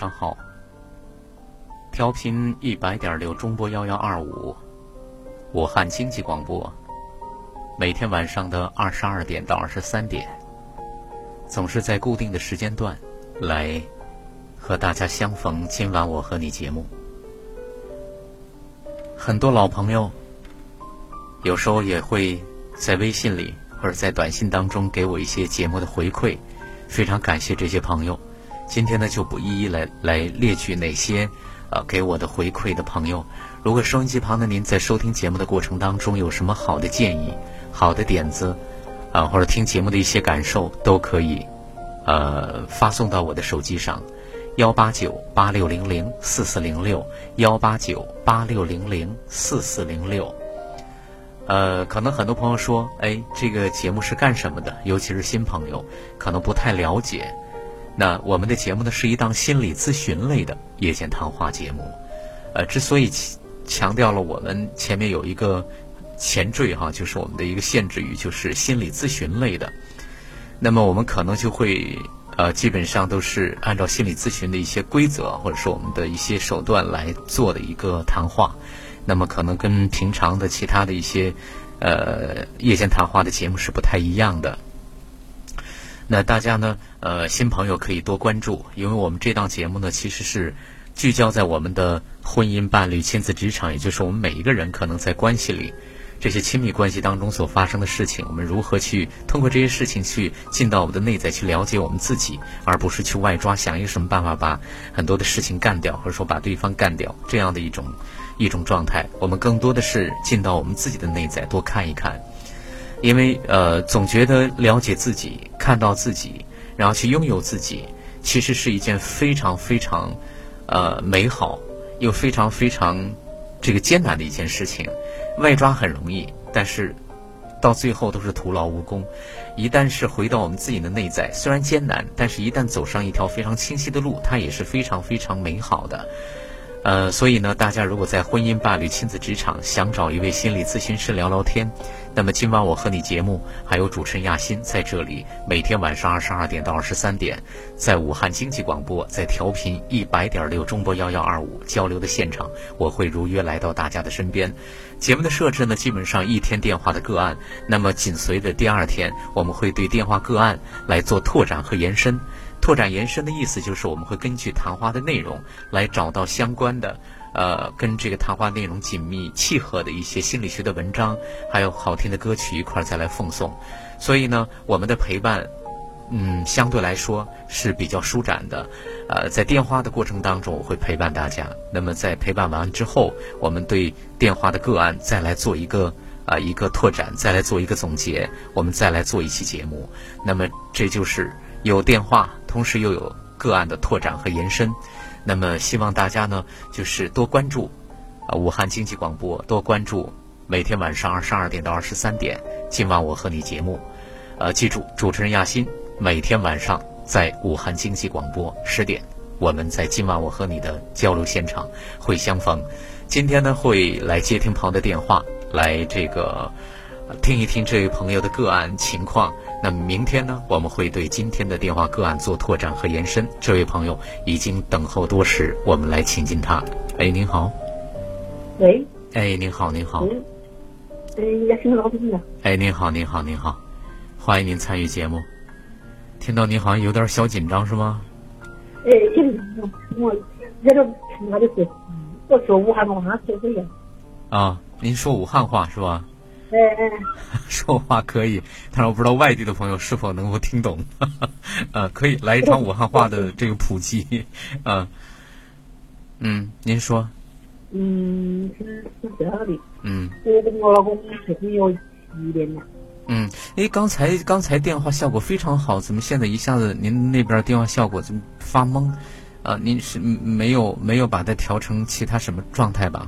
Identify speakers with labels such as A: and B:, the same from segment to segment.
A: 上好。调频一百点六中波幺幺二五，武汉经济广播。每天晚上的二十二点到二十三点，总是在固定的时间段来和大家相逢。今晚我和你节目，很多老朋友有时候也会在微信里或者在短信当中给我一些节目的回馈，非常感谢这些朋友。今天呢，就不一一来来列举哪些呃给我的回馈的朋友。如果收音机旁的您在收听节目的过程当中有什么好的建议、好的点子啊，或者听节目的一些感受，都可以呃发送到我的手机上，幺八九八六零零四四零六，幺八九八六零零四四零六。呃，可能很多朋友说，哎，这个节目是干什么的？尤其是新朋友，可能不太了解。那我们的节目呢，是一档心理咨询类的夜间谈话节目。呃，之所以强调了我们前面有一个前缀哈，就是我们的一个限制语，就是心理咨询类的。那么我们可能就会呃，基本上都是按照心理咨询的一些规则，或者说我们的一些手段来做的一个谈话。那么可能跟平常的其他的一些呃夜间谈话的节目是不太一样的。那大家呢？呃，新朋友可以多关注，因为我们这档节目呢，其实是聚焦在我们的婚姻、伴侣、亲子、职场，也就是我们每一个人可能在关系里这些亲密关系当中所发生的事情，我们如何去通过这些事情去进到我们的内在去了解我们自己，而不是去外抓，想一个什么办法把很多的事情干掉，或者说把对方干掉这样的一种一种状态。我们更多的是进到我们自己的内在，多看一看。因为呃，总觉得了解自己、看到自己，然后去拥有自己，其实是一件非常非常呃美好又非常非常这个艰难的一件事情。外抓很容易，但是到最后都是徒劳无功。一旦是回到我们自己的内在，虽然艰难，但是一旦走上一条非常清晰的路，它也是非常非常美好的。呃，所以呢，大家如果在婚姻、伴侣、亲子、职场想找一位心理咨询师聊聊天，那么今晚我和你节目还有主持人亚欣在这里，每天晚上二十二点到二十三点，在武汉经济广播，在调频一百点六中波幺幺二五交流的现场，我会如约来到大家的身边。节目的设置呢，基本上一天电话的个案，那么紧随着第二天，我们会对电话个案来做拓展和延伸。拓展延伸的意思就是，我们会根据谈话的内容来找到相关的，呃，跟这个谈话内容紧密契合的一些心理学的文章，还有好听的歌曲一块儿再来奉送。所以呢，我们的陪伴，嗯，相对来说是比较舒展的。呃，在电话的过程当中，我会陪伴大家。那么在陪伴完之后，我们对电话的个案再来做一个啊一个拓展，再来做一个总结，我们再来做一期节目。那么这就是有电话。同时又有个案的拓展和延伸，那么希望大家呢，就是多关注啊武汉经济广播，多关注每天晚上二十二点到二十三点，今晚我和你节目，呃，记住主持人亚欣每天晚上在武汉经济广播十点，我们在今晚我和你的交流现场会相逢。今天呢会来接听朋友的电话，来这个听一听这位朋友的个案情况。那么明天呢，我们会对今天的电话个案做拓展和延伸。这位朋友已经等候多时，我们来请进他。哎，您好。
B: 喂。
A: 哎，您好，您好。
B: 嗯。哎，老？
A: 哎，您好，您好，您好，欢迎您参与节目。听到您好像有点小紧张，是吗？
B: 哎，紧张。我这个他的是，我说武汉话说。
A: 啊，您说武汉话是吧？
B: 哎哎，
A: 说话可以，但是我不知道外地的朋友是否能够听懂。呃，可以来一场武汉话的这个普及。啊，嗯，您说。
B: 嗯，是是这样的。
A: 嗯。
B: 我跟我老公结婚有七年了。
A: 嗯，哎，刚才刚才电话效果非常好，怎么现在一下子您那边电话效果怎么发懵？啊，您是没有没有把它调成其他什么状态吧？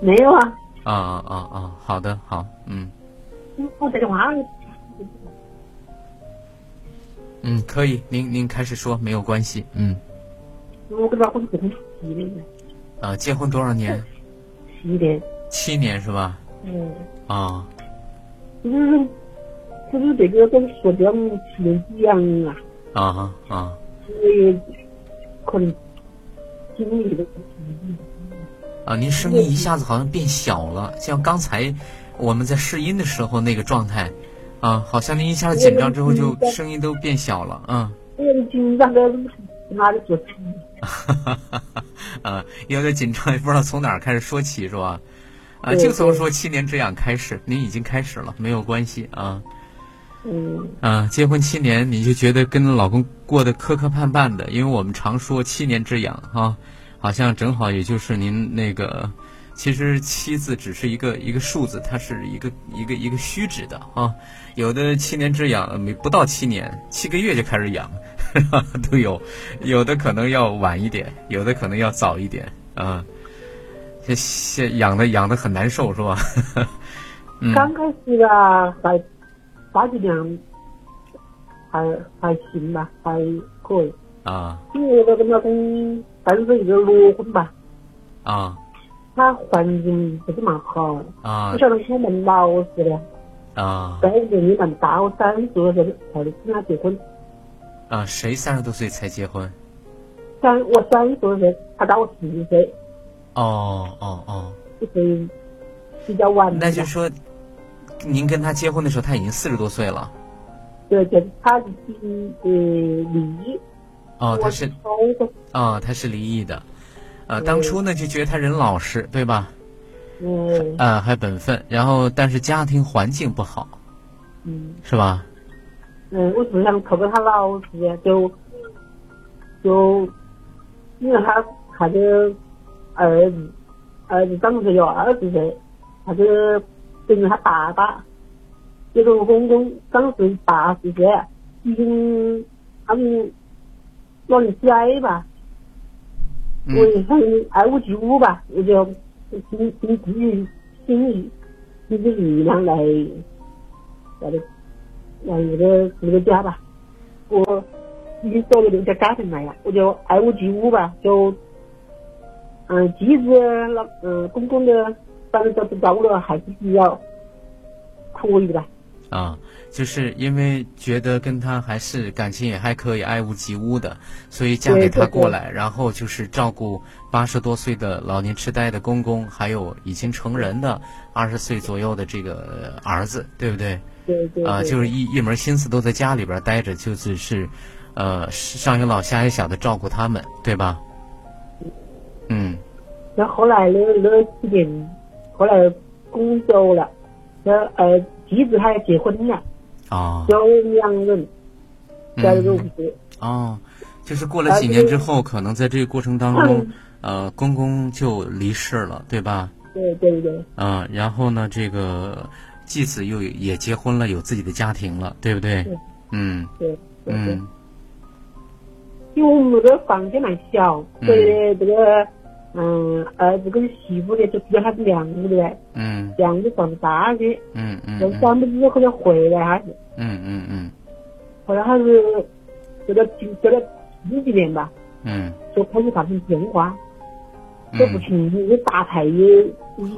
B: 没有啊。
A: 啊啊啊啊！好的，好，嗯。
B: 我打电话。
A: 嗯，可以，您您开始说，没有关系，嗯。
B: 我跟老公结婚七年了。
A: 啊，结婚多少年？
B: 七年。
A: 七年是吧？
B: 嗯。
A: 啊。
B: 就是，就是这个跟说的七年一样啊。
A: 啊啊。
B: 我也可能经历的。
A: 啊，您声音一下子好像变小了，像刚才我们在试音的时候那个状态，啊，好像您一下子紧张之后就声音都变小了，嗯。
B: 有点紧张的，哪里说起？
A: 哈哈哈！啊，有点紧张，也不知道从哪儿开始说起，是吧？啊，就从说七年之痒开始，您已经开始了，没有关系啊。
B: 嗯。
A: 啊，结婚七年，你就觉得跟老公过得磕磕绊绊的，因为我们常说七年之痒，哈。好像正好也就是您那个，其实七字只是一个一个数字，它是一个一个一个虚指的啊。有的七年之痒没不到七年，七个月就开始痒，都有；有的可能要晚一点，有的可能要早一点啊。这现养的养的很难受是吧？
B: 刚开始啊，还发际量还还行吧，还可以
A: 啊。
B: 因为我跟老公。但是一个裸婚吧，
A: 啊，
B: 他环境不是蛮好，
A: 啊，
B: 不晓得我们老实的，
A: 啊，
B: 在年龄蛮大，我三十多岁才跟他结婚，
A: 啊，谁三十多岁才结婚？
B: 三我三十多岁，他大我十岁，
A: 哦哦哦，
B: 就是比较晚。
A: 那就是说，您跟他结婚的时候，他已经四十多岁了。
B: 对对，他是呃离异。
A: 哦，他是哦，他是离异的，呃，当初呢就觉得他人老实，对吧？
B: 嗯。
A: 啊，还本分，然后但是家庭环境不好，
B: 嗯，
A: 是吧？
B: 嗯，我只想透过他老实，就就因为他他的儿子儿子当时有二十岁，他就跟着他爸爸，这个公公当时八十岁，已经他们。老年痴呆吧，我也是爱屋及乌吧，我就尽尽自己心意，自己力量来来来那个那个家吧。我已经走了六家家庭来了，我就爱屋及乌吧，就嗯，妻子老嗯公公的，反正都是照顾的还是比较可以的吧。
A: 啊。就是因为觉得跟他还是感情也还可以，爱屋及乌的，所以嫁给他过来，然后就是照顾八十多岁的老年痴呆的公公，还有已经成人的二十岁左右的这个儿子，对不对？
B: 对对。
A: 啊，就是一一门心思都在家里边待着，就只是，呃，上有老下有小的照顾他们，对吧？嗯。
B: 那后来那那几年，后来公走了，那呃妻子还结婚了。
A: 哦，
B: 有两人在这个屋子。
A: 哦，就是过了几年之后，可能在这个过程当中，呃，公公就离世了，对吧？
B: 对对对。
A: 嗯，然后呢，这个继子又也结婚了，有自己的家庭了，对不对？
B: 对。
A: 嗯。
B: 对。
A: 嗯。
B: 因为我们这个房间蛮小，所以这个嗯儿子跟媳妇的就比较他两个对
A: 嗯。
B: 两个房子大的。
A: 嗯嗯。
B: 就三不知可能回来还是。
A: 嗯嗯嗯，
B: 后来还是这个这个近几年吧，
A: 嗯，
B: 就开始发生变化，都不行，也打牌也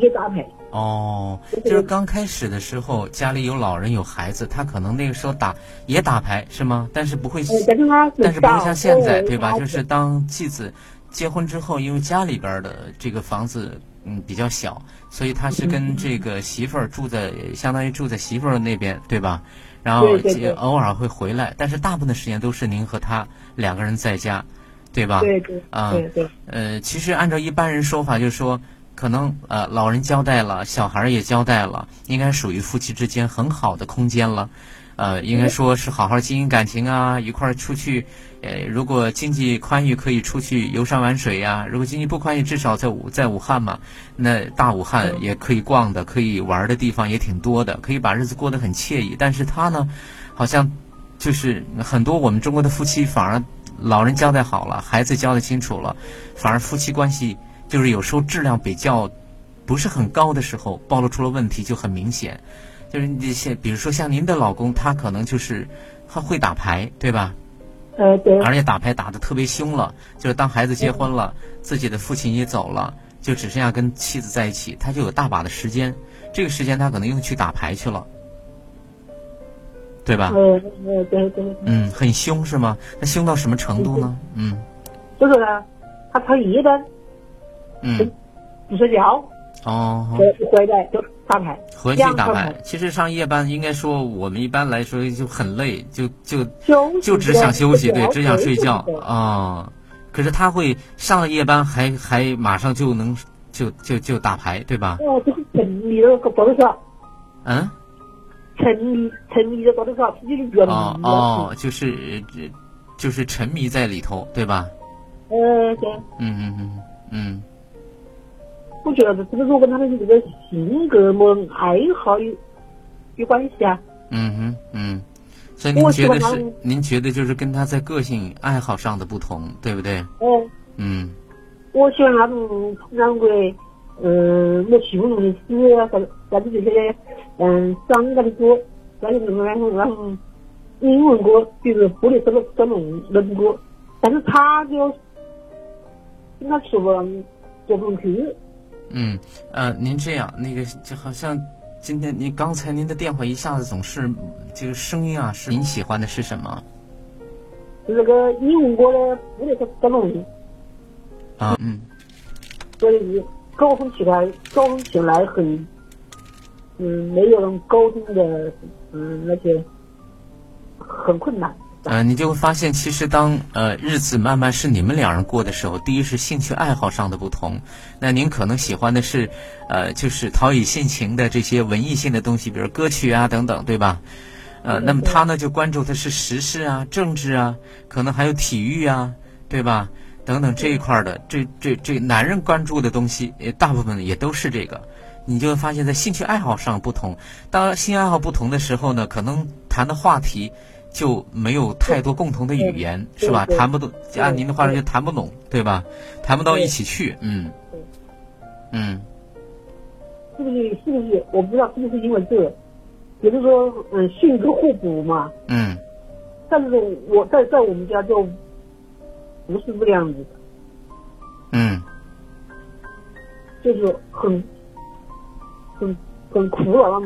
B: 也打牌。
A: 哦，就是刚开始的时候，家里有老人有孩子，他可能那个时候打也打牌是吗？但是不会，但是不会像现在对吧？就是当继子结婚之后，因为家里边的这个房子嗯比较小，所以他是跟这个媳妇儿住在，相当于住在媳妇儿那边对吧？然后偶尔会回来，但是大部分的时间都是您和他两个人在家，对吧？
B: 对对。
A: 啊，
B: 对对。
A: 呃，其实按照一般人说法，就是说，可能呃老人交代了，小孩也交代了，应该属于夫妻之间很好的空间了。呃，应该说是好好经营感情啊，一块儿出去。呃，如果经济宽裕，可以出去游山玩水呀；如果经济不宽裕，至少在武在武汉嘛，那大武汉也可以逛的，可以玩的地方也挺多的，可以把日子过得很惬意。但是他呢，好像就是很多我们中国的夫妻，反而老人交代好了，孩子交代清楚了，反而夫妻关系就是有时候质量比较不是很高的时候，暴露出了问题就很明显。就是你像，比如说像您的老公，他可能就是他会打牌，对吧？
B: 呃，对。
A: 而且打牌打的特别凶了，就是当孩子结婚了，自己的父亲也走了，就只剩下跟妻子在一起，他就有大把的时间，这个时间他可能又去打牌去了，对吧？
B: 呃，对对。
A: 嗯，很凶是吗？那凶到什么程度呢？嗯。
B: 就是呢，他他夜班，
A: 嗯，
B: 不睡觉，
A: 哦，
B: 回来就。打牌，
A: 回去打牌。其实上夜班，应该说我们一般来说就很累，就就就只想休息，对，只想睡觉啊。可是他会上了夜班，还还马上就能就就就打牌，对吧？
B: 哦，就是沉迷了个多少？
A: 嗯？
B: 沉迷沉迷了多少？自己的原
A: 哦哦，就是就是沉迷在里头，对吧？
B: 嗯，对。
A: 嗯嗯嗯嗯。
B: 我觉得这个如果跟他的这个性格么爱好有有关系啊。
A: 嗯哼嗯，所以您觉得是？您觉得就是跟他在个性爱好上的不同，对不对？
B: 嗯。
A: 嗯。
B: 我喜欢那种两个，嗯，没去过历史啊，啥啥子这些，嗯，伤感的歌，那些那种那种那种英文歌，比如布列斯特这种那种歌，但是他就跟他说不过不去。
A: 嗯，呃，您这样，那个就好像今天您刚才您的电话一下子总是这个声音啊，是您喜欢的是什么？
B: 那个英文歌的不那个这种。
A: 啊嗯。
B: 所以沟通起来，沟通起来很，嗯，没有人沟通的，嗯，那些很困难。
A: 呃，你就会发现，其实当呃日子慢慢是你们两人过的时候，第一是兴趣爱好上的不同，那您可能喜欢的是，呃，就是陶冶性情的这些文艺性的东西，比如歌曲啊等等，对吧？呃，那么他呢就关注的是时事啊、政治啊，可能还有体育啊，对吧？等等这一块的，这这这男人关注的东西，大部分也都是这个。你就会发现，在兴趣爱好上不同，当兴趣爱好不同的时候呢，可能谈的话题。就没有太多共同的语言，是吧？谈不懂，按您的话说就谈不懂，对吧？谈不到一起去，嗯，嗯，
B: 是不是？是不是？我不知道是不是因为这个，比如说，嗯，性格互补嘛，
A: 嗯，
B: 但是我在在我们家就不是这样子的，
A: 嗯，
B: 就是很很很苦恼，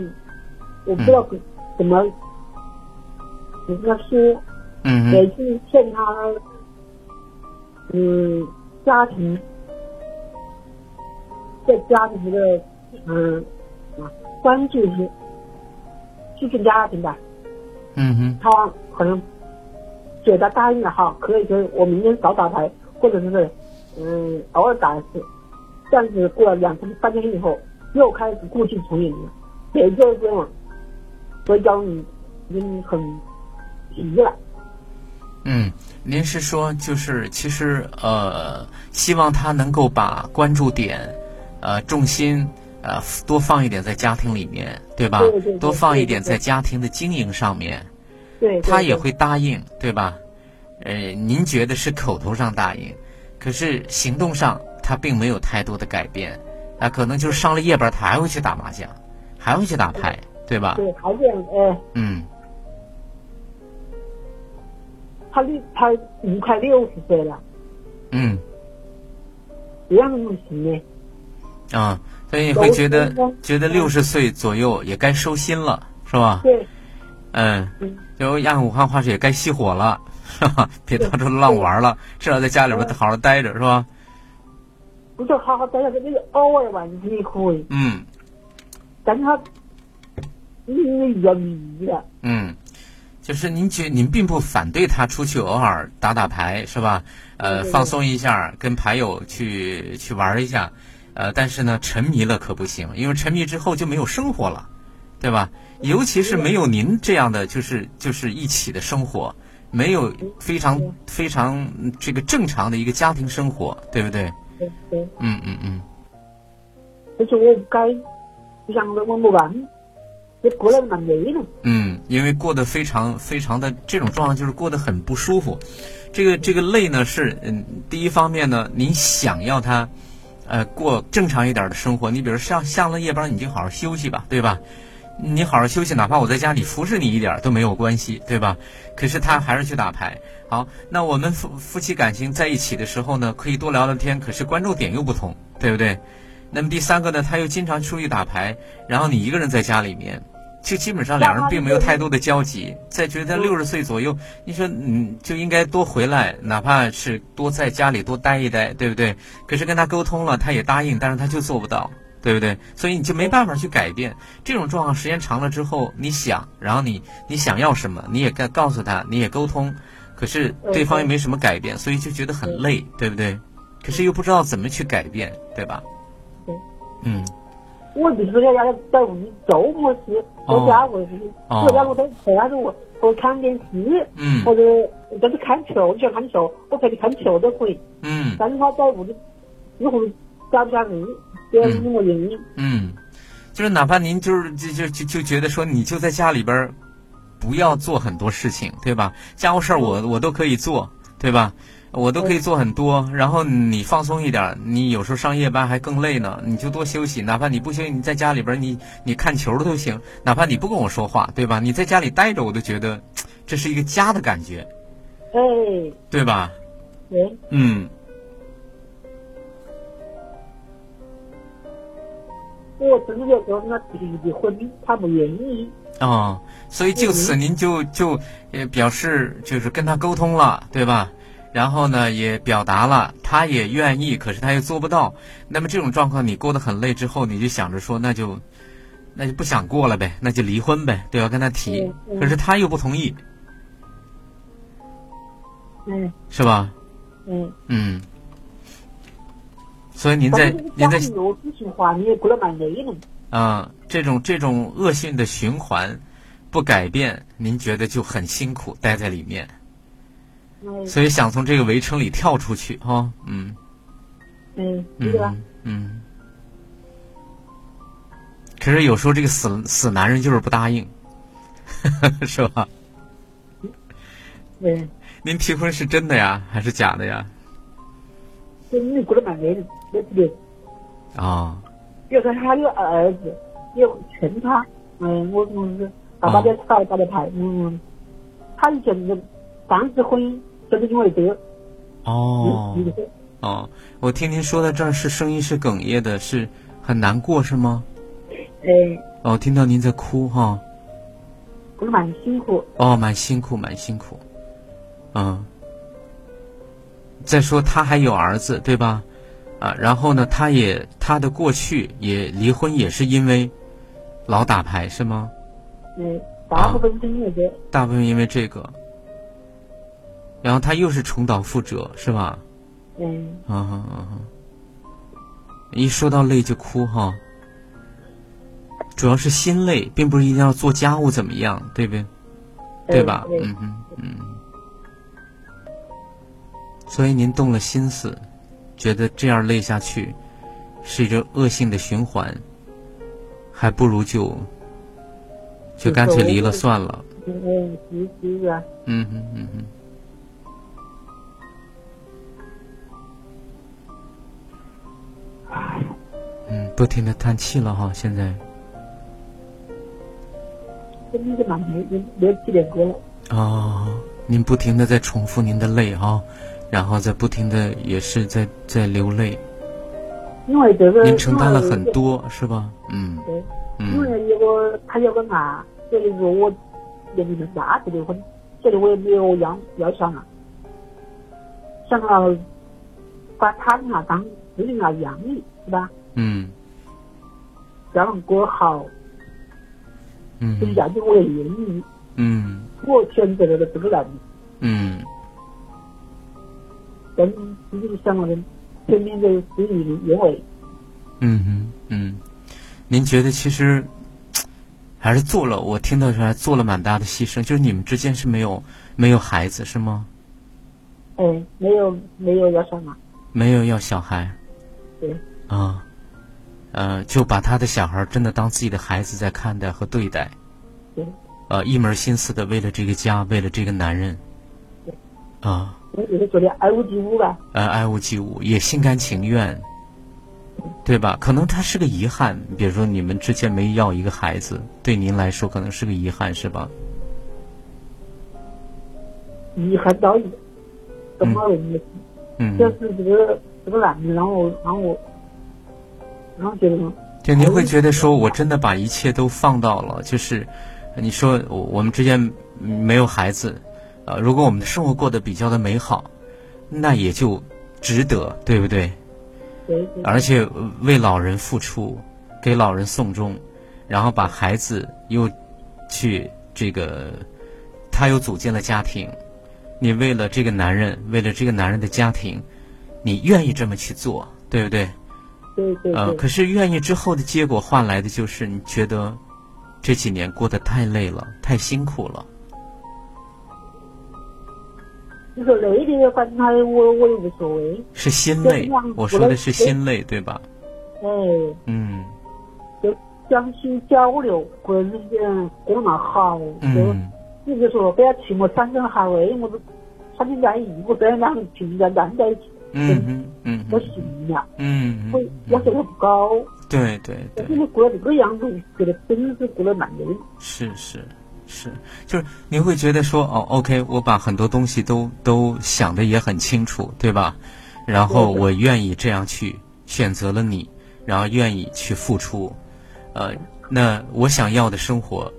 B: 我不知道怎怎他说，每次劝他，嗯，家庭，在家庭的，嗯，啊，关注是，注重家庭的。
A: 嗯哼。
B: 他可能，觉得答应了哈，可以，可以，我明天少打牌，或者是，嗯，偶尔打一次。这样子过了两天、三天以后，又开始故伎重演了，每周这样，所以讲你，你很。急了。
A: 嗯，您是说就是其实呃，希望他能够把关注点，呃，重心呃多放一点在家庭里面，对吧？
B: 对对。
A: 多放一点在家庭的经营上面。
B: 对。
A: 他也会答应，对吧？呃，您觉得是口头上答应，可是行动上他并没有太多的改变，啊，可能就是上了夜班，他还会去打麻将，还会去打牌，对吧？
B: 对，还这样，哎。
A: 嗯。
B: 他六他已经快六十岁了，
A: 嗯，
B: 这样不行呢。
A: 啊，所以你会觉得觉得六十岁左右也该收心了，是吧？
B: 对。
A: 嗯，就按武汉话说也该熄火了，是吧？别到处乱玩了，至少在家里边好好待着，是吧？
B: 不就好好待着，那个偶尔玩你也可以。
A: 嗯。
B: 但是他，你你要迷了。
A: 嗯。就是您觉您并不反对他出去偶尔打打牌是吧？呃，放松一下，跟牌友去去玩一下，呃，但是呢，沉迷了可不行，因为沉迷之后就没有生活了，对吧？尤其是没有您这样的，就是就是一起的生活，没有非常非常这个正常的一个家庭生活，对不对？
B: 对对。
A: 嗯嗯嗯。
B: 而且我该，不想我没办，也过得蛮累的。
A: 嗯，因为过得非常非常的这种状况，就是过得很不舒服。这个这个累呢，是嗯，第一方面呢，您想要他，呃，过正常一点的生活。你比如上下了夜班，你就好好休息吧，对吧？你好好休息，哪怕我在家里服侍你一点都没有关系，对吧？可是他还是去打牌。好，那我们夫夫妻感情在一起的时候呢，可以多聊聊天。可是关注点又不同，对不对？那么第三个呢，他又经常出去打牌，然后你一个人在家里面，就基本上两人并没有太多的交集。在觉得他六十岁左右，你说嗯就应该多回来，哪怕是多在家里多待一待，对不对？可是跟他沟通了，他也答应，但是他就做不到。对不对？所以你就没办法去改变这种状况。时间长了之后，你想，然后你你想要什么，你也该告诉他，你也沟通，可是对方又没什么改变，所以就觉得很累，对不对？可是又不知道怎么去改变，对吧？
B: 对。
A: 嗯。
B: 我就是在家在屋里做么事，在家或者是在家我都陪他我我看电视，
A: 嗯，
B: 或者就是看球，我喜欢看球，我陪你看球都可以。
A: 嗯。
B: 但是他在屋里，以后加不加入？嗯
A: 嗯，就是哪怕您就是就就就就觉得说你就在家里边，不要做很多事情，对吧？家务事儿我我都可以做，对吧？我都可以做很多。然后你放松一点，你有时候上夜班还更累呢，你就多休息。哪怕你不休息，你在家里边你你看球都行。哪怕你不跟我说话，对吧？你在家里待着，我都觉得这是一个家的感觉，
B: 哎，
A: 对吧？
B: 嗯，
A: 嗯。
B: 我真的要跟他离的婚，他不愿意。
A: 哦，所以就此您就就也表示就是跟他沟通了，对吧？然后呢也表达了，他也愿意，可是他又做不到。那么这种状况你过得很累之后，你就想着说那就那就不想过了呗，那就离婚呗，对吧？跟他提，可是他又不同意。
B: 嗯。
A: 是吧？
B: 嗯。
A: 嗯。所以您在您在啊，这种这种恶性的循环不改变，您觉得就很辛苦，待在里面。所以想从这个围城里跳出去，哈，
B: 嗯。嗯？
A: 嗯。可是有时候这个死死男人就是不答应，是吧？
B: 嗯。
A: 您提婚是真的呀，还是假的呀？
B: 你过得蛮累的。对不对？
A: 啊！
B: 比如说他有儿子，有劝他，嗯，我我是爸爸在吵，打的牌，嗯，他以前是当时婚姻就是因为这个。
A: 哦。哦，我听您说到这儿是声音是哽咽的，是很难过是吗？
B: 哎。
A: 哦，听到您在哭哈。
B: 我蛮辛苦。哦，
A: 蛮辛苦，蛮辛苦。嗯。再说他还有儿子，对吧？啊，然后呢，他也他的过去也离婚，也是因为老打牌，是吗？
B: 嗯，大部分是因为这。
A: 大部分因为这个，然后他又是重蹈覆辙，是吧？
B: 嗯。
A: 嗯哼嗯哼，一说到累就哭哈，主要是心累，并不是一定要做家务怎么样，对不对？对吧？嗯嗯嗯。所以您动了心思。觉得这样累下去是一个恶性的循环，还不如就就干脆离了算了。
B: 嗯嗯嗯
A: 嗯嗯嗯。嗯，不停的叹气了哈，现在。
B: 真的蛮累，累几点过了。
A: 哦，您不停的在重复您的泪哈。然后在不停的也是在在流泪，
B: 因为这个
A: 您承担了很多是吧？嗯，
B: 对，因为有个他有个娃，所以说我年龄大结的婚，所以我也没有要要想啊，想要把他啊当子女来养你，是吧？
A: 嗯，
B: 这样过好，
A: 嗯，
B: 这下子我也愿意，
A: 嗯，
B: 我选择了这个男人，
A: 嗯。
B: 跟自己想的，前面的事业因为
A: 嗯嗯嗯，您觉得其实 还是做了，我听到出来做了蛮大的牺牲，就是你们之间是没有没有孩子是吗？
B: 哎，没有没有要小孩。
A: 没有要小孩。
B: 对。
A: 啊，呃，就把他的小孩真的当自己的孩子在看待和对待。
B: 对。
A: 呃，一门心思的为了这个家，为了这个男人。
B: 对。
A: 啊。
B: 我就是做的爱屋及乌吧。
A: 呃，爱屋及乌，也心甘情愿。对吧？可能他是个遗憾，比如说你们之前没要一个孩子，对您来说可能是个遗憾，是吧？
B: 遗憾到一什么问题？嗯，就是这个这个男的让我让我然后觉得，
A: 就您会觉得说我真的把一切都放到了，就是你说我我们之间没有孩子，呃，如果我们的生活过得比较的美好，那也就值得，对不对？而且为老人付出，给老人送终，然后把孩子又去这个，他又组建了家庭。你为了这个男人，为了这个男人的家庭，你愿意这么去做，对不对？
B: 对对。
A: 呃，可是愿意之后的结果换来的就是你觉得这几年过得太累了，太辛苦了。
B: 你说累的，反正他我我也无所谓。
A: 是心累，我说的是心累，对吧？
B: 哎。
A: 嗯。
B: 就相心交流，或者是过那好。
A: 嗯。
B: 你就说不要提我三根海味，我都三天在一，我这样两个平在站在一起。
A: 嗯嗯嗯。
B: 我信了。
A: 嗯
B: 我要求不高。
A: 对对对。
B: 你过这个样子，觉得真是过了蛮累。
A: 是是。是，就是你会觉得说哦，OK，我把很多东西都都想的也很清楚，对吧？然后我愿意这样去选择了你，然后愿意去付出，呃，那我想要的生活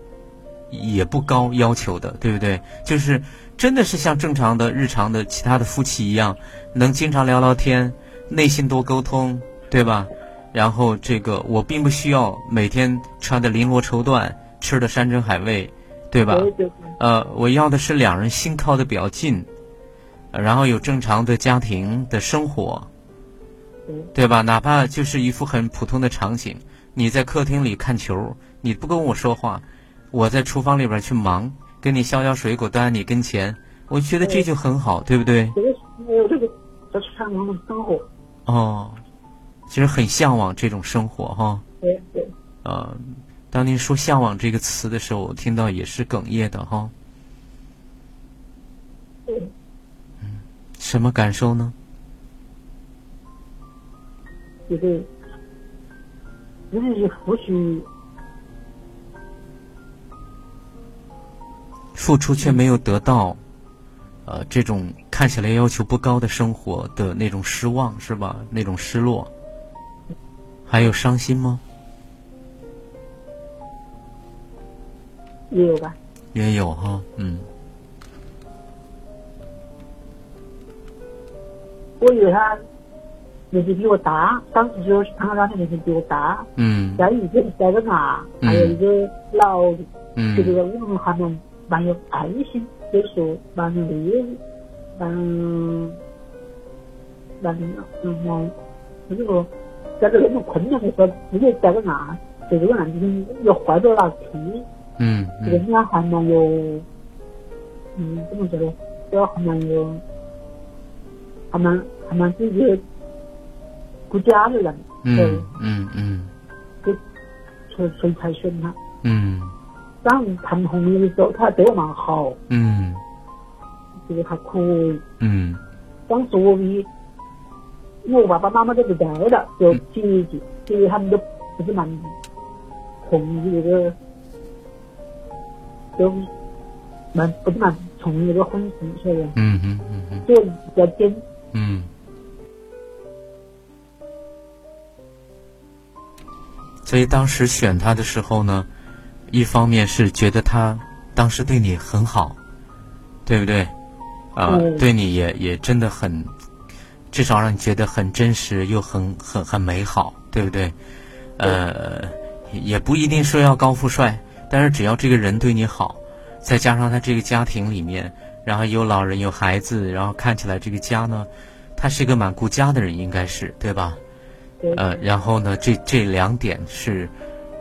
A: 也不高要求的，对不对？就是真的是像正常的日常的其他的夫妻一样，能经常聊聊天，内心多沟通，对吧？然后这个我并不需要每天穿的绫罗绸缎，吃的山珍海味。对吧？呃，我要的是两人心靠的比较近，然后有正常的家庭的生活，对吧？哪怕就是一副很普通的场景，你在客厅里看球，你不跟我说话，我在厨房里边去忙，给你削削水果端在你跟前，我觉得这就很好，对不对？
B: 我这个就是向往的生活。
A: 哦，其实很向往这种生活哈。
B: 对对。
A: 呃。当您说“向往”这个词的时候，我听到也是哽咽的哈。嗯，什么感受呢？
B: 就是，就是付出，
A: 付出却没有得到，呃，这种看起来要求不高的生活的那种失望是吧？那种失落，还有伤心吗？
B: 也有吧，
A: 也有哈，嗯。
B: 我以为他年纪比我大，当时就看到他的年纪比我大，
A: 嗯。
B: 再一个带个娃，还有一个老的，
A: 嗯，
B: 觉得我们还蛮蛮有爱心，就说蛮有力，蛮蛮嗯蛮，就是说在这那么困难的时候，直接带个娃，对这个男的又坏到哪去？
A: 嗯，
B: 这个应该还蛮有，嗯，怎么说呢？主要还蛮有，还蛮还蛮自己顾家的人。
A: 嗯嗯嗯。
B: 就所所以才选他。
A: 嗯。
B: 当谈红利的时候，他对我蛮好。
A: 嗯。
B: 觉得还可以。
A: 嗯。
B: 当时我比我爸爸妈妈都不在了，就姐姐姐姐他们都不是蛮同意这个。就蛮不是蛮同意这个婚事，所以
A: 嗯嗯嗯嗯，
B: 就比较坚
A: 嗯。所以当时选他的时候呢，一方面是觉得他当时对你很好，对不对？啊，对你也也真的很，至少让你觉得很真实又很很很美好，对不对？呃，也不一定说要高富帅。但是只要这个人对你好，再加上他这个家庭里面，然后有老人有孩子，然后看起来这个家呢，他是一个蛮顾家的人，应该是对吧？呃，然后呢，这这两点是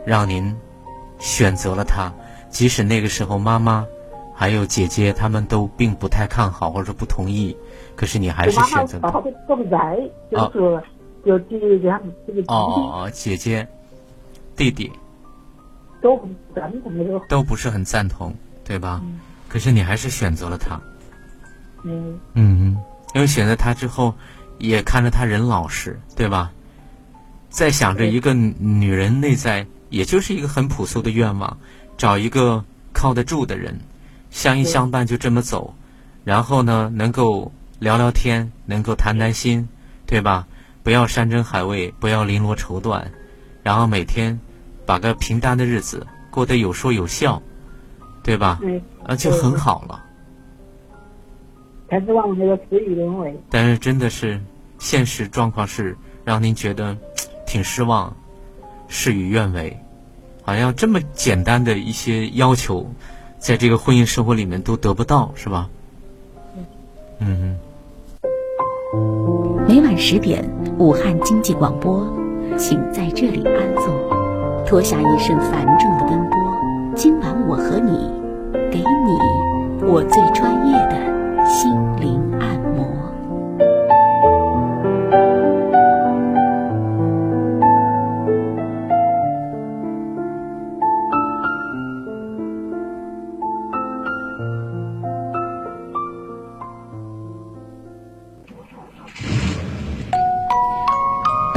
A: 让您选择了他，即使那个时候妈妈还有姐姐他们都并不太看好或者不同意，可是你还是选择
B: 他。都不在，就是有姐姐他们这个弟弟。
A: 哦，姐姐、弟弟
B: 都不赞同那个，
A: 都不是很赞同，对吧？可是你还是选择了他。
B: 嗯。
A: 嗯，因为选择他之后，也看着他人老实，对吧？在想着一个女人内在，也就是一个很朴素的愿望，找一个靠得住的人，相依相伴就这么走，然后呢，能够聊聊天，能够谈谈心，对吧？不要山珍海味，不要绫罗绸缎，然后每天把个平淡的日子过得有说有笑，对吧？啊，就很好了。
B: 但是往那个事与愿违。
A: 但是真的是现实状况是让您觉得。挺失望，事与愿违，好像这么简单的一些要求，在这个婚姻生活里面都得不到，是吧？嗯
C: 嗯。每晚十点，武汉经济广播，请在这里安坐，脱下一身繁重的奔波。今晚我和你，给你我最专业的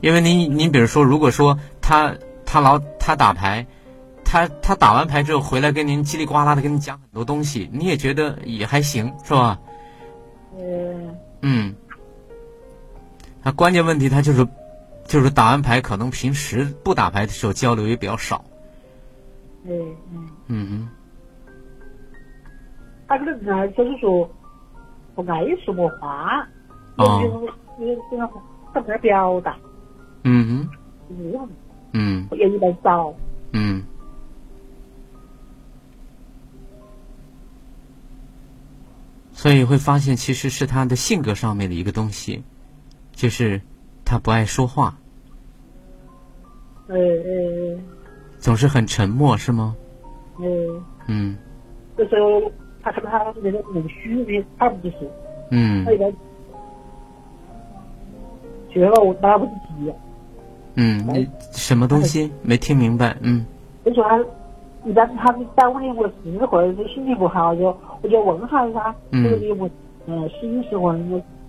A: 因为您，您比如说，如果说他他老他打牌，他他打完牌之后回来跟您叽里呱啦的跟你讲很多东西，你也觉得也还行，是吧？嗯。嗯。他关键问题他就是，就是打完牌可能平时不打牌的时候交流也比较少。
B: 嗯嗯。
A: 嗯嗯。
B: 他可能呢就是说不爱说么话，有有有这样他不爱表达。
A: 嗯嗯，嗯，
B: 也有点早。
A: 嗯，所以会发现，其实是他的性格上面的一个东西，就是他不爱说话。
B: 嗯嗯。
A: 总是很沉默，是吗？
B: 嗯。
A: 嗯。
B: 就是他可能他那个弄虚的，他不就是。
A: 嗯。
B: 他有点，去了我拿不起急。
A: 嗯，你什么东西？没听明白？嗯，
B: 我喜欢一般他在屋里没事或者是心情不好，就我就问他一下，这个你问，嗯，心事或者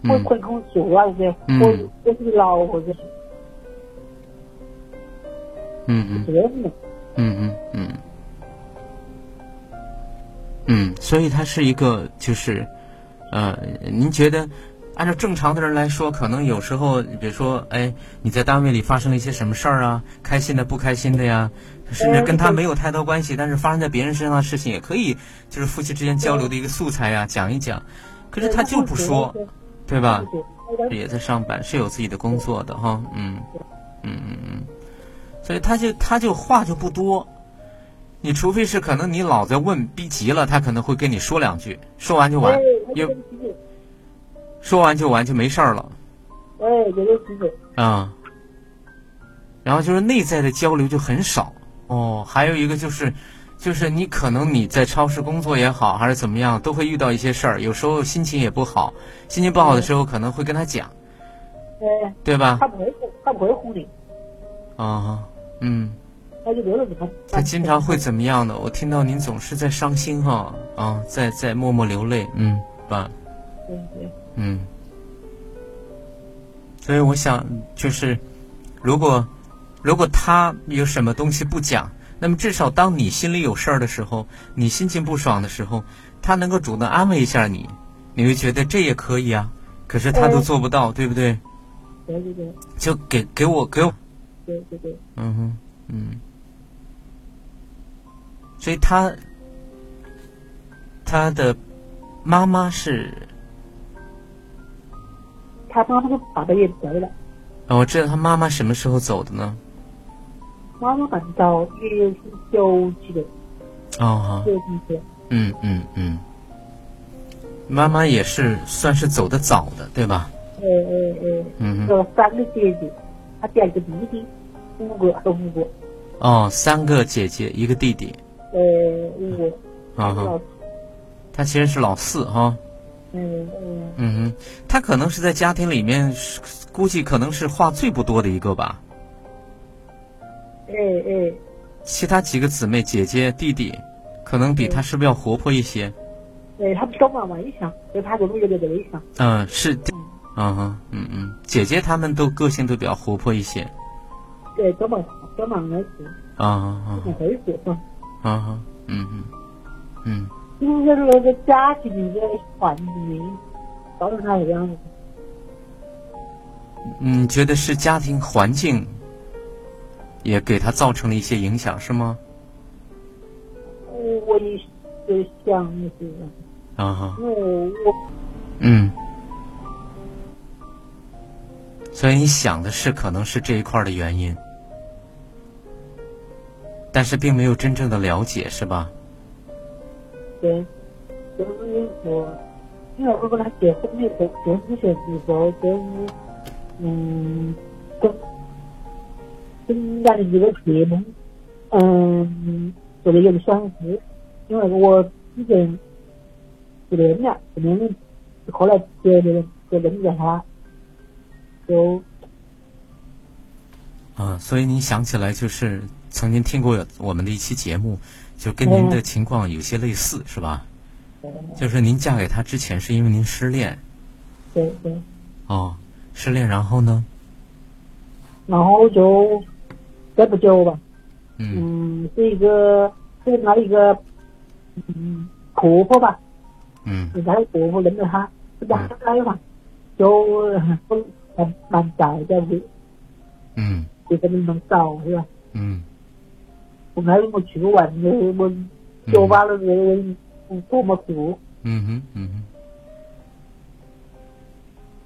B: 会会跟我说啊这些，我我是老或者是，
A: 嗯嗯，嗯嗯嗯，嗯，所以他是一个就是，呃，您觉得？按照正常的人来说，可能有时候，比如说，哎，你在单位里发生了一些什么事儿啊，开心的、不开心的呀，甚至跟他没有太多关系，但是发生在别人身上的事情，也可以，就是夫妻之间交流的一个素材呀，讲一讲。可是他就不说，对吧？也在上班，是有自己的工作的哈，嗯，嗯嗯嗯，所以他就他就话就不多，你除非是可能你老在问，逼急了，他可能会跟你说两句，说完就完，又。说完就完就没事儿了，
B: 哎，这个是的。
A: 啊，然后就是内在的交流就很少哦。还有一个就是，就是你可能你在超市工作也好，还是怎么样，都会遇到一些事儿。有时候心情也不好，心情不好的时候可能会跟他讲，
B: 对，
A: 对吧？
B: 他不会，他不会哄你。
A: 啊，嗯。
B: 他就留着他。
A: 他经常会怎么样的？我听到您总是在伤心哈，啊，在在默默流泪，嗯，吧？
B: 对对。
A: 嗯，所以我想，就是如果如果他有什么东西不讲，那么至少当你心里有事儿的时候，你心情不爽的时候，他能够主动安慰一下你，你会觉得这也可以啊。可是他都做不到，对不对？
B: 对对对。
A: 就给给我给我。
B: 对对对。
A: 嗯哼，嗯。所以他他的妈妈是。
B: 他妈妈跟爸爸也走了。
A: 哦，我知道他妈妈什么时候走的呢？
B: 妈妈很早，也是九几的。
A: 哦，
B: 九几的。
A: 嗯嗯嗯。妈妈也是算是走的早的，对吧？
B: 嗯嗯嗯。嗯有三个姐姐，她第二个弟弟，五个还五个。
A: 哦，三个姐姐，一个弟弟。
B: 呃，五个。啊哈。
A: 他其实是老四哈。
B: 嗯嗯。
A: 嗯哼，他可能是在家庭里面，估计可能是话最不多的一个吧。
B: 哎哎，
A: 其他几个姊妹、姐姐、弟弟，可能比他是不是要活泼一些？
B: 对他比较蛮外向，就他这种有点内向。
A: 嗯，是，嗯哼，嗯嗯，姐姐他们都个性都比较活泼一些。
B: 对，都蛮都蛮爱事。
A: 啊啊啊！
B: 很会做，是吧？
A: 啊哈，嗯嗯嗯。
B: 因为那个家庭的环境造成他这样子。
A: 你觉得是家庭环境？也给他造成了一些影响，是吗？
B: 我我也是想是。
A: 啊哈。
B: 我我。
A: 嗯。所以你想的是可能是这一块的原因，但是并没有真正的了解，是吧？
B: 对，就是说，因为我跟他结婚的时候，结婚前的时候就是嗯跟。跟家的这个节目，嗯，做的有点相似，因为我之前失恋了，失恋的，后来别人就认着他，就，
A: 啊，所以你想起来就是曾经听过我们的一期节目，就跟您的情况有些类似，是吧？就是您嫁给他之前是因为您失恋。
B: 对对。
A: 哦，失恋然后呢？
B: 然后就。再不交吧，嗯，是一个是那一个嗯婆婆吧，
A: 嗯，
B: 是他的婆婆认得他，是家来嘛，就不蛮蛮早的不，
A: 嗯，
B: 就跟你们找是吧？
A: 嗯，
B: 我还我去过玩的，我酒吧那个多么苦，
A: 嗯哼。嗯哼，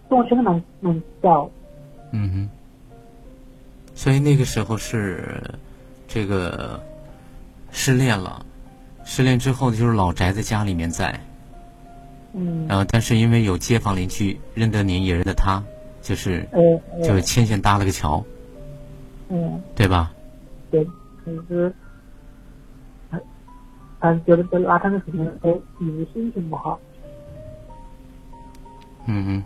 B: 总是蛮蛮早，
A: 嗯哼。所以那个时候是这个失恋了，失恋之后就是老宅在家里面在，
B: 嗯，
A: 然后但是因为有街坊邻居认得您也认得他，就是就是牵线搭了个桥，
B: 嗯，
A: 对吧？
B: 对，就是嗯，觉得拉他的时间都一直心情不好，
A: 嗯嗯。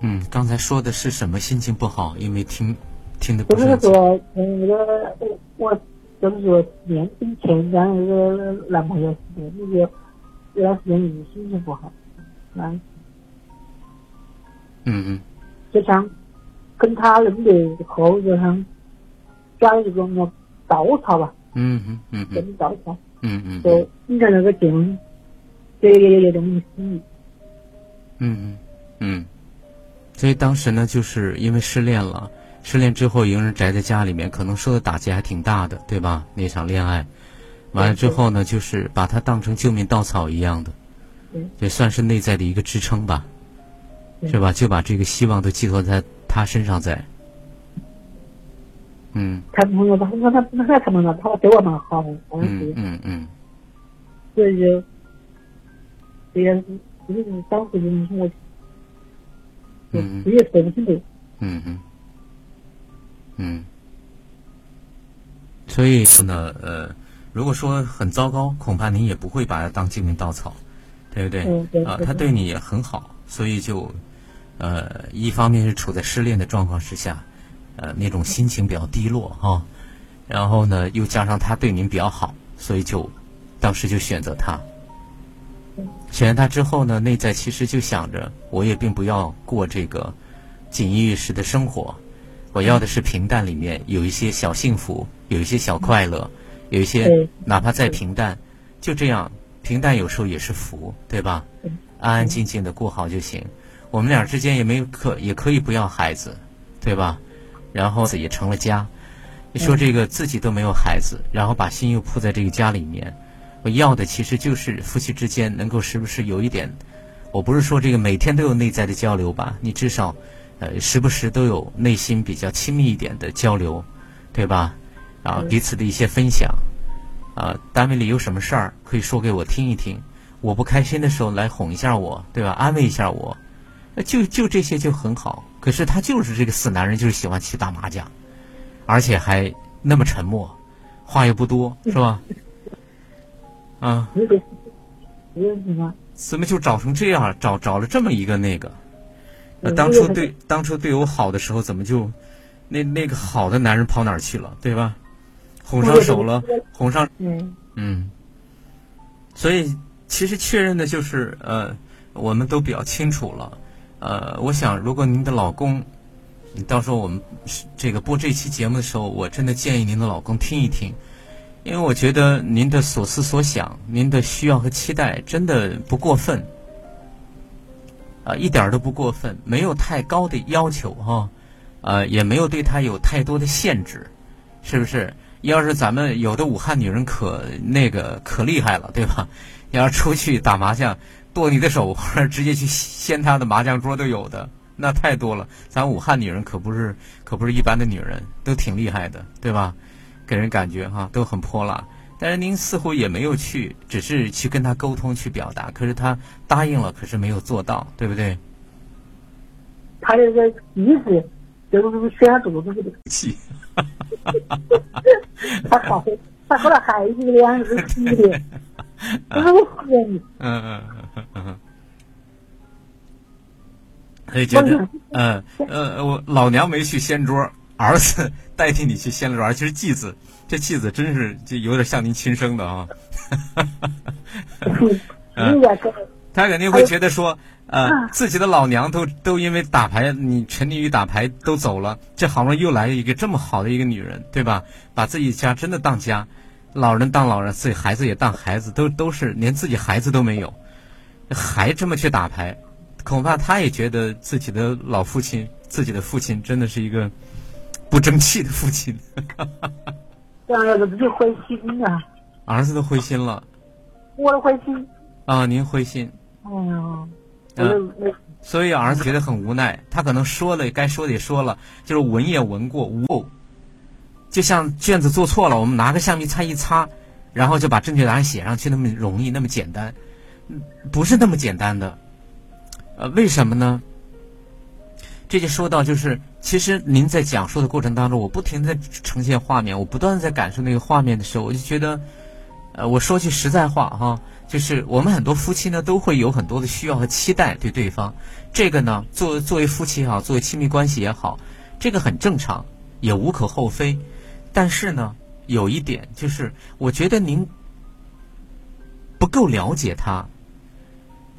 A: 嗯，刚才说的是什么心情不好？因为听听的不
B: 是说，嗯，那个我我就是说，年轻前跟那个男朋友那个这段时间一直心情不好，
A: 嗯嗯，
B: 就像跟他认得后，就像抓一个么稻草吧，
A: 嗯嗯嗯嗯，
B: 稻草，
A: 嗯嗯，
B: 就你看那个劲，有有有有
A: 嗯嗯嗯。所以当时呢，就是因为失恋了，失恋之后一个人宅在家里面，可能受的打击还挺大的，对吧？那场恋爱，完了之后呢，就是把它当成救命稻草一样的，也算是内在的一个支撑吧，是吧？就把这个希望都寄托在他身上，在，嗯。
B: 他朋友，他他他他他们了，他对我蛮好的，
A: 嗯嗯嗯。
B: 所以就，虽然是就是当时就是我。
A: 嗯，
B: 也说不清楚。
A: 嗯嗯，嗯，所以呢，呃，如果说很糟糕，恐怕您也不会把它当救命稻草，对不对？
B: 嗯对。
A: 啊，他对你也很好，所以就，呃，一方面是处在失恋的状况之下，呃，那种心情比较低落哈，然后呢，又加上他对您比较好，所以就当时就选择他。选了他之后呢，内在其实就想着，我也并不要过这个锦衣玉食的生活，我要的是平淡里面有一些小幸福，有一些小快乐，有一些哪怕再平淡，就这样平淡有时候也是福，对吧？安安静静的过好就行。我们俩之间也没有可也可以不要孩子，对吧？然后也成了家。你说这个自己都没有孩子，然后把心又扑在这个家里面，我要的其实就是夫妻之间能够时不时有一点，我不是说这个每天都有内在的交流吧，你至少，呃，时不时都有内心比较亲密一点的交流，对吧？啊，彼此的一些分享，啊，单位里有什么事儿可以说给我听一听，我不开心的时候来哄一下我，对吧？安慰一下我，就就这些就很好。可是他就是这个死男人，就是喜欢去打麻将。而且还那么沉默，话又不多，是吧？啊？怎么就找成这样？找找了这么一个那个？那当初对当初对我好的时候，怎么就那那个好的男人跑哪儿去了？对吧？哄上手了，哄上嗯嗯。所以其实确认的就是呃，我们都比较清楚了。呃，我想如果您的老公。你到时候我们这个播这期节目的时候，我真的建议您的老公听一听，因为我觉得您的所思所想、您的需要和期待真的不过分，啊，一点都不过分，没有太高的要求哈，呃，也没有对他有太多的限制，是不是？要是咱们有的武汉女人可那个可厉害了，对吧？要是出去打麻将，剁你的手或者直接去掀他的麻将桌都有的。那太多了，咱武汉女人可不是可不是一般的女人，都挺厉害的，对吧？给人感觉哈都很泼辣。但是您似乎也没有去，只是去跟他沟通去表达，可是他答应了，可是没有做到，对不对？
B: 他这个意思就是想做这个气，他好，他后来还是两个人急的，不是 我和你。嗯嗯嗯嗯。
A: 以觉得，嗯 呃，我老娘没去掀桌，儿子代替你去掀了桌，而且是继子，这继子真是就有点像您亲生的啊。嗯，他肯定会觉得说，呃，自己的老娘都都因为打牌，你沉溺于打牌都走了，这好不容易又来一个这么好的一个女人，对吧？把自己家真的当家，老人当老人，自己孩子也当孩子，都都是连自己孩子都没有，还这么去打牌。恐怕他也觉得自己的老父亲，自己的父亲真的是一个不争气的父亲。
B: 这样儿子就灰心了！
A: 儿子都灰心了。
B: 我都灰心。
A: 啊，您灰心。
B: 嗯。
A: 嗯。所以儿子觉得很无奈，他可能说了该说的也说了，就是闻也闻过，无。就像卷子做错了，我们拿个橡皮擦一擦，然后就把正确答案写上去，那么容易，那么简单，不是那么简单的。呃，为什么呢？这就说到，就是其实您在讲述的过程当中，我不停在呈现画面，我不断的在感受那个画面的时候，我就觉得，呃，我说句实在话哈，就是我们很多夫妻呢，都会有很多的需要和期待对对方。这个呢，作作为夫妻也好，作为亲密关系也好，这个很正常，也无可厚非。但是呢，有一点就是，我觉得您不够了解他。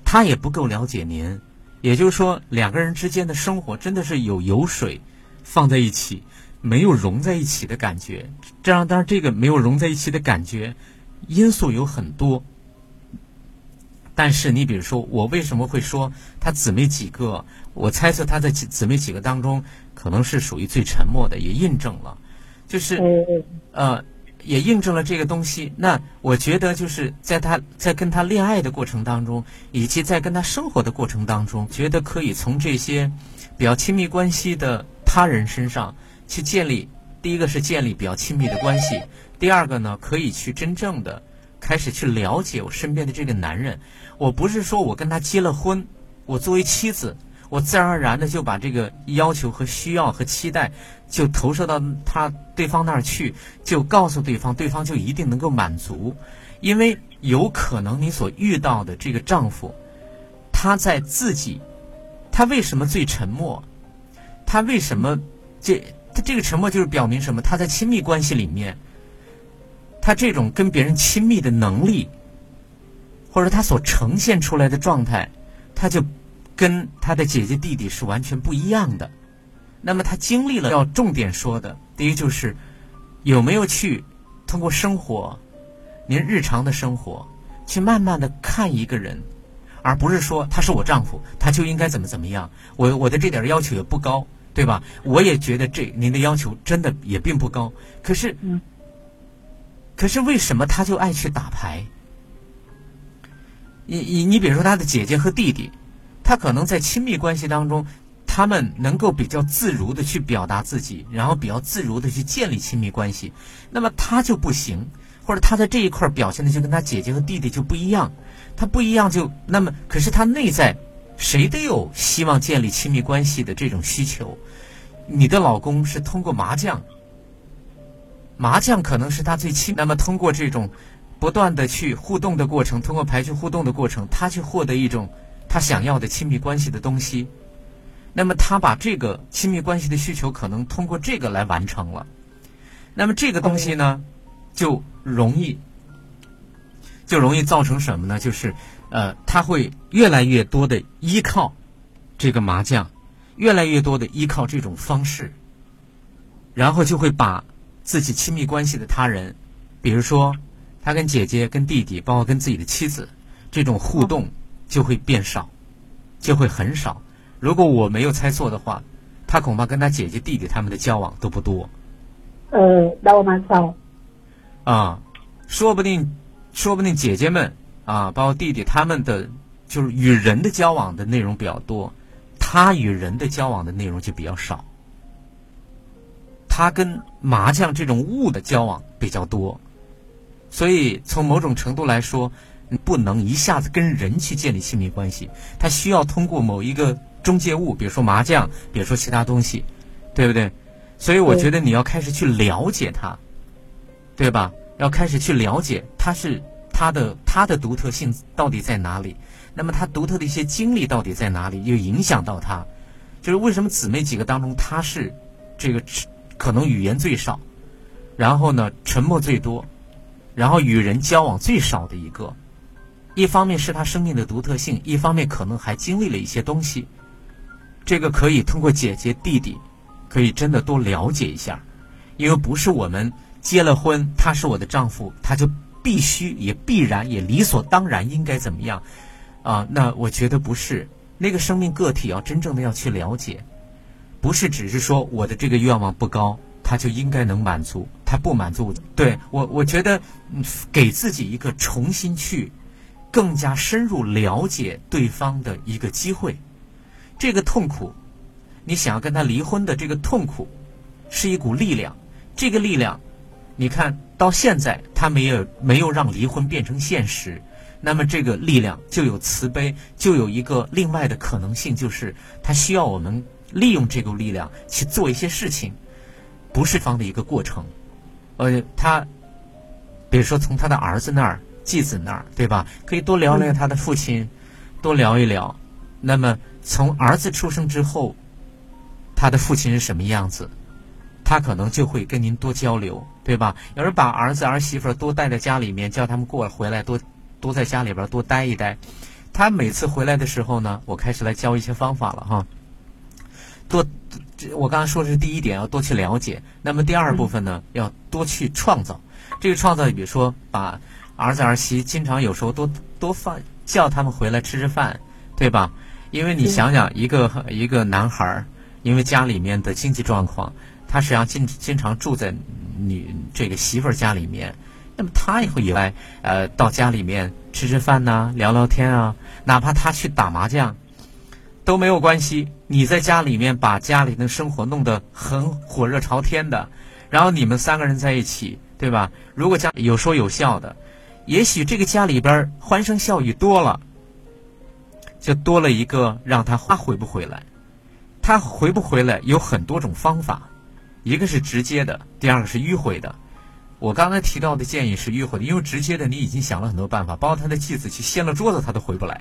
A: 他也不够了解您，也就是说，两个人之间的生活真的是有油水放在一起，没有融在一起的感觉。这样，当然，这个没有融在一起的感觉因素有很多。但是，你比如说，我为什么会说他姊妹几个？我猜测他在姊妹几个当中，可能是属于最沉默的，也印证了，就是呃。也印证了这个东西。那我觉得就是在他在跟他恋爱的过程当中，以及在跟他生活的过程当中，觉得可以从这些比较亲密关系的他人身上去建立。第一个是建立比较亲密的关系，第二个呢，可以去真正的开始去了解我身边的这个男人。我不是说我跟他结了婚，我作为妻子。我自然而然的就把这个要求和需要和期待，就投射到他对方那儿去，就告诉对方，对方就一定能够满足，因为有可能你所遇到的这个丈夫，他在自己，他为什么最沉默？他为什么这他这个沉默就是表明什么？他在亲密关系里面，他这种跟别人亲密的能力，或者他所呈现出来的状态，他就。跟他的姐姐弟弟是完全不一样的，那么他经历了要重点说的，第一就是有没有去通过生活，您日常的生活，去慢慢的看一个人，而不是说他是我丈夫，他就应该怎么怎么样。我我的这点要求也不高，对吧？我也觉得这您的要求真的也并不高。可是，可是为什么他就爱去打牌？你你你，比如说他的姐姐和弟弟，他可能在亲密关系当中。他们能够比较自如的去表达自己，然后比较自如的去建立亲密关系，那么他就不行，或者他在这一块表现的就跟他姐姐和弟弟就不一样，他不一样就那么，可是他内在谁都有希望建立亲密关系的这种需求。你的老公是通过麻将，麻将可能是他最亲，那么通过这种不断的去互动的过程，通过排序互动的过程，他去获得一种他想要的亲密关系的东西。那么他把这个亲密关系的需求可能通过这个来完成了，那么这个东西呢，就容易就容易造成什么呢？就是呃，他会越来越多的依靠这个麻将，越来越多的依靠这种方式，然后就会把自己亲密关系的他人，比如说他跟姐姐、跟弟弟，包括跟自己的妻子，这种互动就会变少，就会很少。如果我没有猜错的话，他恐怕跟他姐姐、弟弟他们的交往都不多。
B: 呃，那我蛮少。
A: 啊，说不定，说不定姐姐们啊，包括弟弟他们的，就是与人的交往的内容比较多，他与人的交往的内容就比较少。他跟麻将这种物的交往比较多，所以从某种程度来说，不能一下子跟人去建立亲密关系，他需要通过某一个。中介物，比如说麻将，比如说其他东西，对不对？所以我觉得你要开始去了解它，对吧？要开始去了解它是它的它的独特性到底在哪里？那么它独特的一些经历到底在哪里？又影响到它，就是为什么姊妹几个当中她是这个可能语言最少，然后呢沉默最多，然后与人交往最少的一个。一方面是他生命的独特性，一方面可能还经历了一些东西。这个可以通过姐姐弟弟，可以真的多了解一下，因为不是我们结了婚，他是我的丈夫，他就必须也必然也理所当然应该怎么样啊？那我觉得不是，那个生命个体要真正的要去了解，不是只是说我的这个愿望不高，他就应该能满足，他不满足，对我我觉得给自己一个重新去更加深入了解对方的一个机会。这个痛苦，你想要跟他离婚的这个痛苦，是一股力量。这个力量，你看到现在他没有没有让离婚变成现实，那么这个力量就有慈悲，就有一个另外的可能性，就是他需要我们利用这股力量去做一些事情，不是方的一个过程。呃，他比如说从他的儿子那儿、继子那儿，对吧？可以多聊聊他的父亲，多聊一聊。那么。从儿子出生之后，他的父亲是什么样子，他可能就会跟您多交流，对吧？有人把儿子儿媳妇多带在家里面，叫他们过回来多多在家里边多待一待。他每次回来的时候呢，我开始来教一些方法了哈。多，我刚才说的是第一点，要多去了解。那么第二部分呢，要多去创造。这个创造，比如说把儿子儿媳经常有时候多多放叫他们回来吃吃饭，对吧？因为你想想，一个一个男孩儿，因为家里面的经济状况，他实际上经经常住在女这个媳妇儿家里面，那么他也会以外呃到家里面吃吃饭呐，聊聊天啊，哪怕他去打麻将都没有关系。你在家里面把家里的生活弄得很火热朝天的，然后你们三个人在一起，对吧？如果家有说有笑的，也许这个家里边欢声笑语多了。就多了一个让他他回不回来，他回不回来有很多种方法，一个是直接的，第二个是迂回的。我刚才提到的建议是迂回的，因为直接的你已经想了很多办法，包括他的继子去掀了桌子，他都回不来。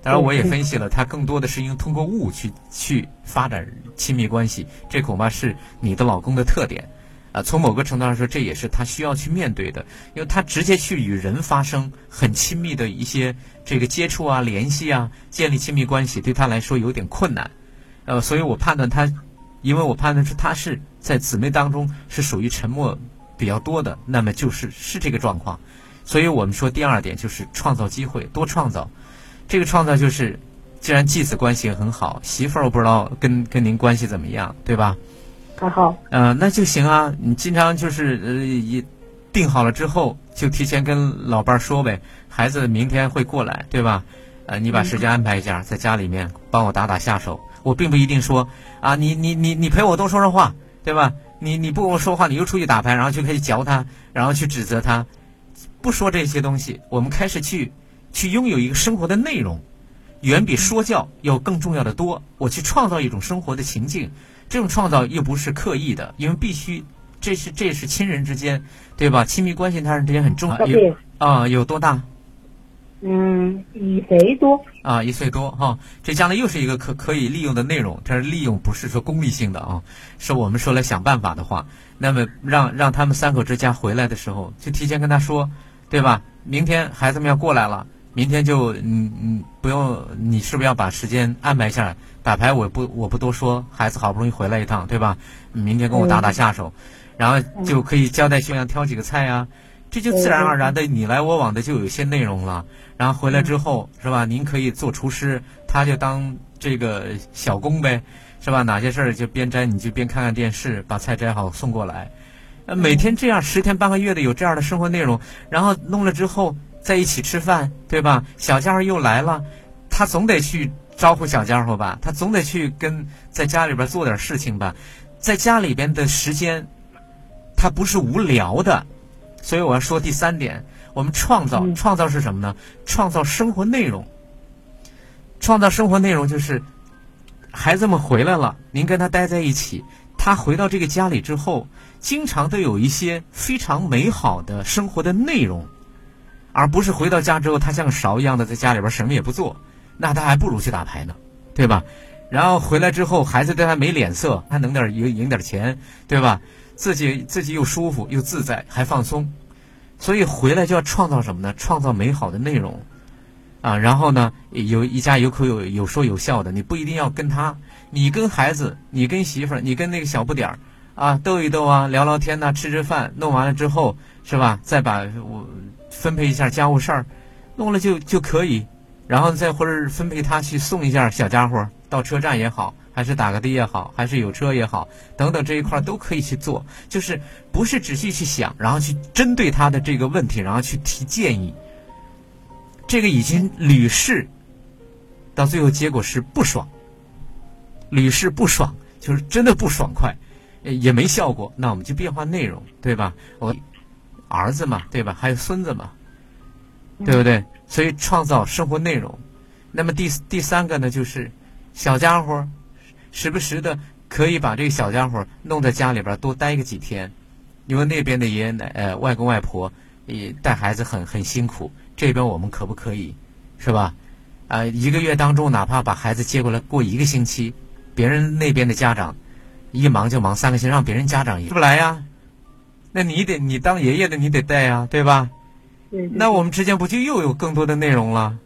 A: 当然，我也分析了，他更多的是因为通过物去去发展亲密关系，这恐怕是你的老公的特点。啊，从某个程度上说，这也是他需要去面对的，因为他直接去与人发生很亲密的一些这个接触啊、联系啊、建立亲密关系，对他来说有点困难。呃，所以我判断他因为我判断出他是在姊妹当中是属于沉默比较多的，那么就是是这个状况。所以我们说第二点就是创造机会，多创造。这个创造就是，既然继子关系很好，媳妇儿我不知道跟跟您关系怎么样，对吧？
B: 还好。
A: 嗯，那就行啊。你经常就是呃一定好了之后，就提前跟老伴儿说呗，孩子明天会过来，对吧？呃，你把时间安排一下，在家里面帮我打打下手。我并不一定说啊，你你你你陪我多说说话，对吧？你你不跟我说话，你又出去打牌，然后就可以嚼他，然后去指责他。不说这些东西，我们开始去，去拥有一个生活的内容，远比说教要更重要的多。我去创造一种生活的情境，这种创造又不是刻意的，因为必须，这是这是亲人之间，对吧？亲密关系他人之间很重要。有啊，有多大？
B: 嗯，一岁多。
A: 啊，一岁多哈，这将来又是一个可可以利用的内容。但是利用，不是说功利性的啊，是我们说来想办法的话，那么让让他们三口之家回来的时候，就提前跟他说。对吧？明天孩子们要过来了，明天就嗯嗯不用，你是不是要把时间安排一下？打牌我不我不多说，孩子好不容易回来一趟，对吧？明天跟我打打下手，然后就可以交代学员挑几个菜呀，这就自然而然的你来我往的就有一些内容了。然后回来之后是吧？您可以做厨师，他就当这个小工呗，是吧？哪些事儿就边摘你就边看看电视，把菜摘好送过来。呃，每天这样十天半个月的有这样的生活内容，然后弄了之后在一起吃饭，对吧？小家伙又来了，他总得去招呼小家伙吧，他总得去跟在家里边做点事情吧，在家里边的时间，他不是无聊的，所以我要说第三点，我们创造创造是什么呢？创造生活内容，创造生活内容就是孩子们回来了，您跟他待在一起。他回到这个家里之后，经常都有一些非常美好的生活的内容，而不是回到家之后他像个勺一样的在家里边什么也不做，那他还不如去打牌呢，对吧？然后回来之后，孩子对他没脸色，还能点赢赢点钱，对吧？自己自己又舒服又自在还放松，所以回来就要创造什么呢？创造美好的内容。啊，然后呢，有一家有口有有说有笑的，你不一定要跟他，你跟孩子，你跟媳妇儿，你跟那个小不点儿，啊，逗一逗啊，聊聊天呐，吃吃饭，弄完了之后，是吧？再把我分配一下家务事儿，弄了就就可以，然后再或者分配他去送一下小家伙到车站也好，还是打个的也好，还是有车也好，等等这一块都可以去做，就是不是仔细去想，然后去针对他的这个问题，然后去提建议。这个已经屡试，到最后结果是不爽，屡试不爽，就是真的不爽快，也没效果。那我们就变换内容，对吧？我儿子嘛，对吧？还有孙子嘛，对不对？所以创造生活内容。那么第第三个呢，就是小家伙，时不时的可以把这个小家伙弄在家里边多待个几天，因为那边的爷爷奶呃外公外婆也带孩子很很辛苦。这边我们可不可以，是吧？啊，一个月当中，哪怕把孩子接过来过一个星期，别人那边的家长一忙就忙三个星，让别人家长也不来呀。那你得你当爷爷的，你得带呀，对吧？那我们之间不就又有更多的内容了？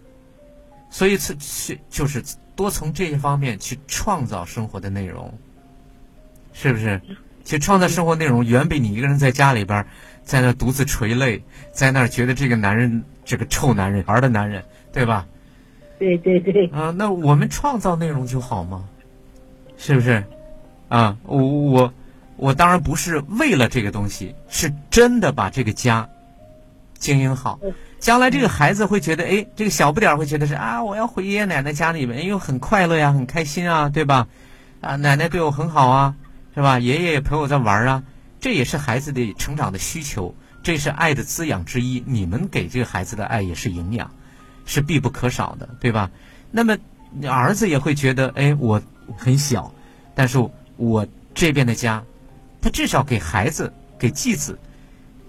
A: 所以，是就是多从这些方面去创造生活的内容，是不是？去创造生活内容，远比你一个人在家里边。在那独自垂泪，在那儿觉得这个男人，这个臭男人，玩的男人，对吧？
B: 对对对。
A: 啊，那我们创造内容就好吗？是不是？啊，我我我当然不是为了这个东西，是真的把这个家经营好。将来这个孩子会觉得，哎，这个小不点儿会觉得是啊，我要回爷爷奶奶家里面，因为很快乐呀，很开心啊，对吧？啊，奶奶对我很好啊，是吧？爷爷也陪我在玩啊。这也是孩子的成长的需求，这是爱的滋养之一。你们给这个孩子的爱也是营养，是必不可少的，对吧？那么儿子也会觉得，哎，我很小，但是我这边的家，他至少给孩子、给继子，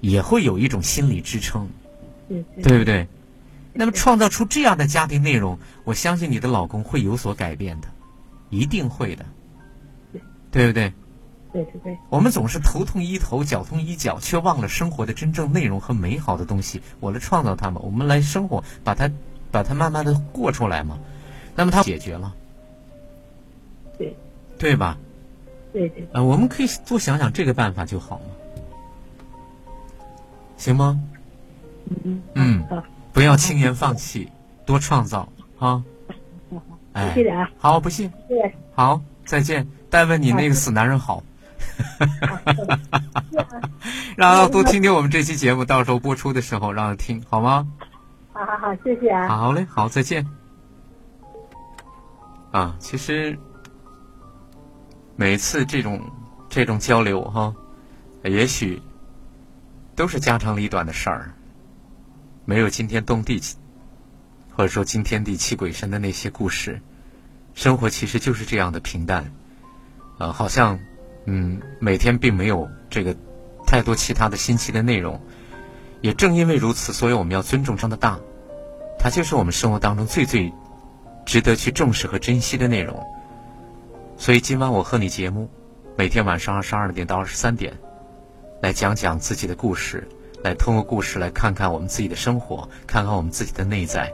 A: 也会有一种心理支撑，对不对？那么创造出这样的家庭内容，我相信你的老公会有所改变的，一定会的，对不对？
B: 对对对，
A: 我们总是头痛医头，脚痛医脚，却忘了生活的真正内容和美好的东西。我来创造它们，我们来生活，把它，把它慢慢的过出来嘛。那么它解决了，
B: 对，
A: 对吧？
B: 对对。
A: 啊，我们可以多想想这个办法就好了，行吗？
B: 嗯
A: 嗯，不要轻言放弃，多创造啊！
B: 哎，谢谢啊。
A: 好，不谢。
B: 对。
A: 好，再见。但问你那个死男人好。让他多听听我们这期节目，到时候播出的时候让他听好吗？
B: 好好好，谢谢啊。
A: 好嘞，好，再见。啊，其实每次这种这种交流哈，也许都是家长里短的事儿，没有惊天动地，或者说惊天地泣鬼神的那些故事。生活其实就是这样的平淡，啊，好像嗯，每天并没有这个太多其他的新奇的内容。也正因为如此，所以我们要尊重上的大，它就是我们生活当中最最。值得去重视和珍惜的内容，所以今晚我和你节目，每天晚上二十二点到二十三点，来讲讲自己的故事，来通过故事来看看我们自己的生活，看看我们自己的内在。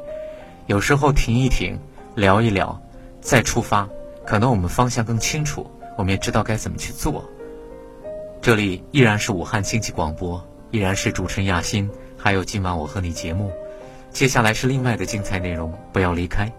A: 有时候停一停，聊一聊，再出发，可能我们方向更清楚，我们也知道该怎么去做。这里依然是武汉经济广播，依然是主持人亚欣，还有今晚我和你节目，接下来是另外的精彩内容，不要离开。